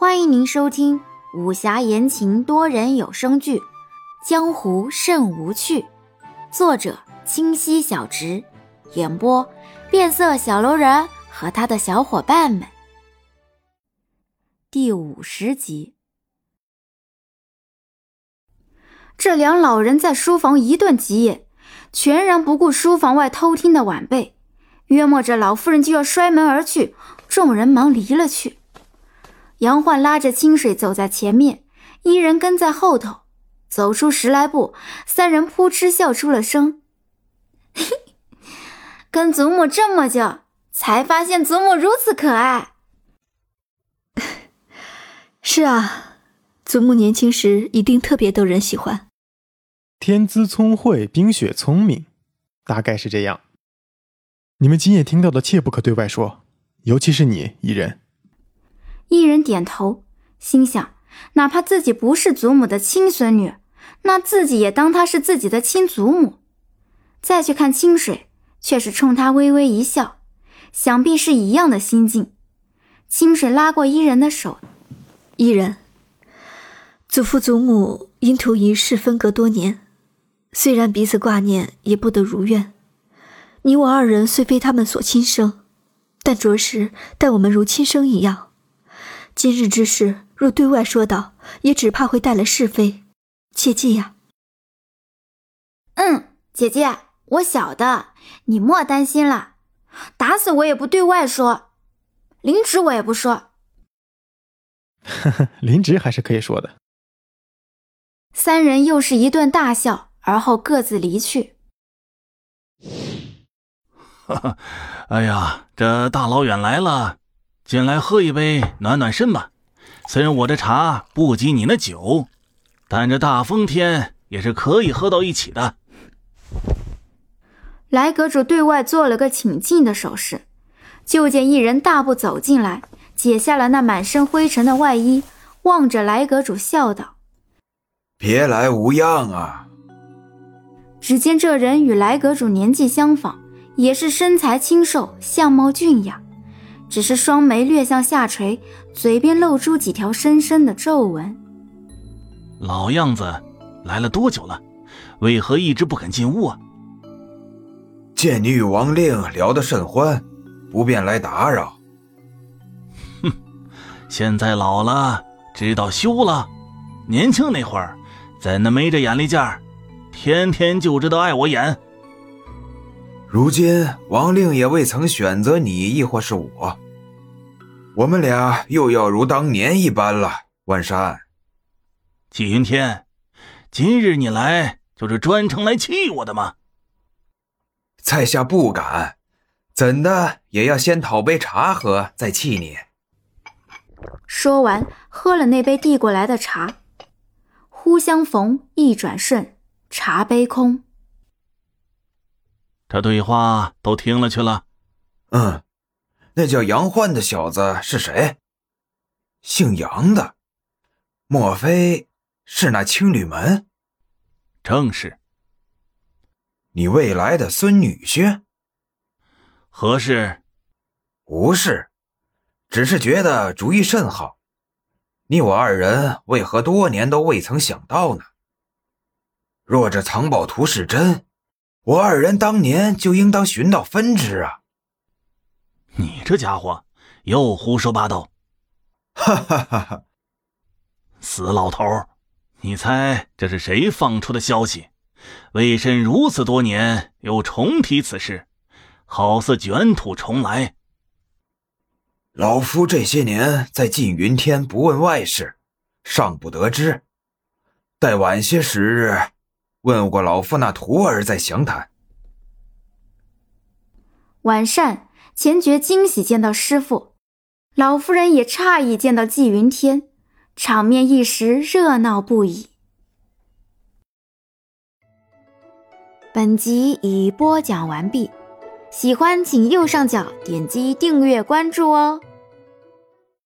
欢迎您收听武侠言情多人有声剧《江湖甚无趣》，作者清溪小直，演播变色小楼人和他的小伙伴们。第五十集，这两老人在书房一顿急眼，全然不顾书房外偷听的晚辈。约莫着老夫人就要摔门而去，众人忙离了去。杨焕拉着清水走在前面，伊人跟在后头。走出十来步，三人扑哧笑出了声：“ 跟祖母这么久，才发现祖母如此可爱。”是啊，祖母年轻时一定特别逗人喜欢。天资聪慧，冰雪聪明，大概是这样。你们今夜听到的，切不可对外说，尤其是你，伊人。一人点头，心想：哪怕自己不是祖母的亲孙女，那自己也当她是自己的亲祖母。再去看清水，却是冲他微微一笑，想必是一样的心境。清水拉过伊人的手：“伊人，祖父祖母因图一事分隔多年，虽然彼此挂念，也不得如愿。”你我二人虽非他们所亲生，但着实待我们如亲生一样。今日之事若对外说道，也只怕会带来是非，切记呀。嗯，姐姐，我晓得，你莫担心了。打死我也不对外说，领旨我也不说。呵呵，领旨还是可以说的。三人又是一顿大笑，而后各自离去。哈 哈哎呀，这大老远来了，进来喝一杯暖暖身吧。虽然我这茶不及你那酒，但这大风天也是可以喝到一起的。来阁主对外做了个请进的手势，就见一人大步走进来，解下了那满身灰尘的外衣，望着来阁主笑道：“别来无恙啊。”只见这人与来阁主年纪相仿。也是身材清瘦，相貌俊雅，只是双眉略向下垂，嘴边露出几条深深的皱纹。老样子，来了多久了？为何一直不肯进屋啊？见你与王令聊得甚欢，不便来打扰。哼，现在老了，知道羞了。年轻那会儿，怎的没这眼力见儿？天天就知道碍我眼。如今王令也未曾选择你，亦或是我，我们俩又要如当年一般了。万山，纪云天，今日你来就是专程来气我的吗？在下不敢，怎的也要先讨杯茶喝，再气你。说完，喝了那杯递过来的茶，忽相逢一转瞬，茶杯空。这对话都听了去了。嗯，那叫杨焕的小子是谁？姓杨的，莫非是那青旅门？正是。你未来的孙女婿？何事？无事，只是觉得主意甚好。你我二人为何多年都未曾想到呢？若这藏宝图是真。我二人当年就应当寻到分支啊！你这家伙又胡说八道！哈哈哈哈！死老头，你猜这是谁放出的消息？为甚如此多年又重提此事，好似卷土重来？老夫这些年在缙云天不问外事，尚不得知。待晚些时日。问过老夫那徒儿再详谈。晚膳前觉惊喜见到师傅，老夫人也诧异见到纪云天，场面一时热闹不已。本集已播讲完毕，喜欢请右上角点击订阅关注哦。